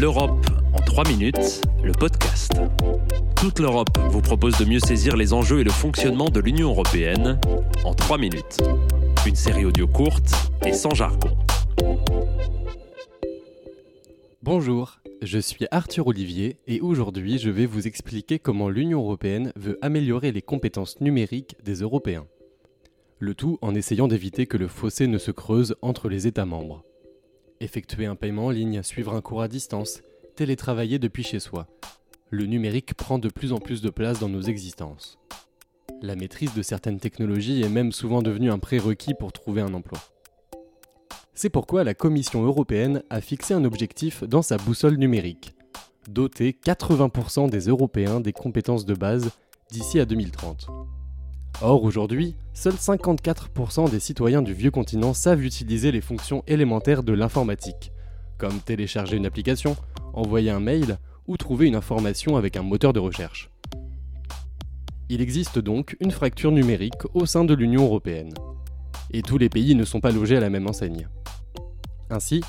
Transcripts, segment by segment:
L'Europe en 3 minutes, le podcast. Toute l'Europe vous propose de mieux saisir les enjeux et le fonctionnement de l'Union européenne en 3 minutes. Une série audio courte et sans jargon. Bonjour, je suis Arthur Olivier et aujourd'hui je vais vous expliquer comment l'Union européenne veut améliorer les compétences numériques des Européens. Le tout en essayant d'éviter que le fossé ne se creuse entre les États membres. Effectuer un paiement en ligne, suivre un cours à distance, télétravailler depuis chez soi. Le numérique prend de plus en plus de place dans nos existences. La maîtrise de certaines technologies est même souvent devenue un prérequis pour trouver un emploi. C'est pourquoi la Commission européenne a fixé un objectif dans sa boussole numérique doter 80% des Européens des compétences de base d'ici à 2030. Or, aujourd'hui, seuls 54% des citoyens du vieux continent savent utiliser les fonctions élémentaires de l'informatique, comme télécharger une application, envoyer un mail ou trouver une information avec un moteur de recherche. Il existe donc une fracture numérique au sein de l'Union européenne. Et tous les pays ne sont pas logés à la même enseigne. Ainsi,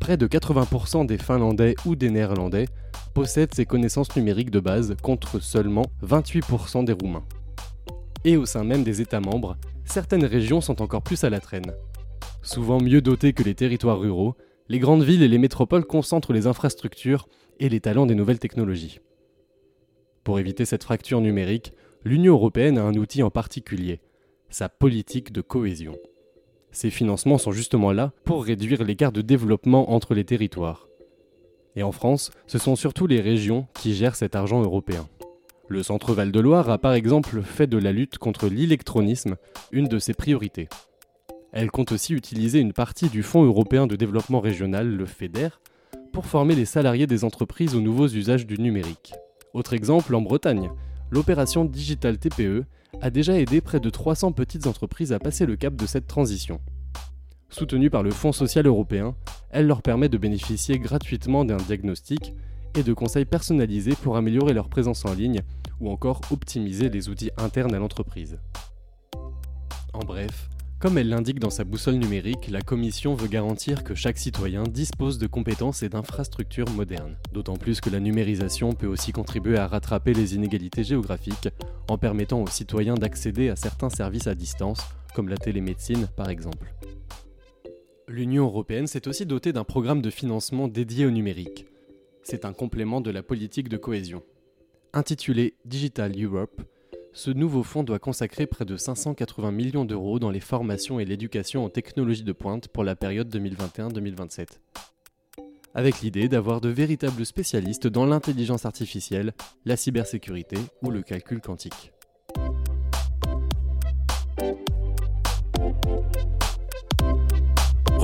près de 80% des Finlandais ou des Néerlandais possèdent ces connaissances numériques de base contre seulement 28% des Roumains et au sein même des États membres, certaines régions sont encore plus à la traîne. Souvent mieux dotées que les territoires ruraux, les grandes villes et les métropoles concentrent les infrastructures et les talents des nouvelles technologies. Pour éviter cette fracture numérique, l'Union européenne a un outil en particulier, sa politique de cohésion. Ces financements sont justement là pour réduire l'écart de développement entre les territoires. Et en France, ce sont surtout les régions qui gèrent cet argent européen. Le Centre Val-de-Loire a par exemple fait de la lutte contre l'électronisme une de ses priorités. Elle compte aussi utiliser une partie du Fonds européen de développement régional, le FEDER, pour former les salariés des entreprises aux nouveaux usages du numérique. Autre exemple, en Bretagne, l'opération Digital TPE a déjà aidé près de 300 petites entreprises à passer le cap de cette transition. Soutenue par le Fonds social européen, elle leur permet de bénéficier gratuitement d'un diagnostic et de conseils personnalisés pour améliorer leur présence en ligne ou encore optimiser les outils internes à l'entreprise. En bref, comme elle l'indique dans sa boussole numérique, la Commission veut garantir que chaque citoyen dispose de compétences et d'infrastructures modernes. D'autant plus que la numérisation peut aussi contribuer à rattraper les inégalités géographiques en permettant aux citoyens d'accéder à certains services à distance, comme la télémédecine par exemple. L'Union européenne s'est aussi dotée d'un programme de financement dédié au numérique. C'est un complément de la politique de cohésion. Intitulé Digital Europe, ce nouveau fonds doit consacrer près de 580 millions d'euros dans les formations et l'éducation en technologies de pointe pour la période 2021-2027. Avec l'idée d'avoir de véritables spécialistes dans l'intelligence artificielle, la cybersécurité ou le calcul quantique.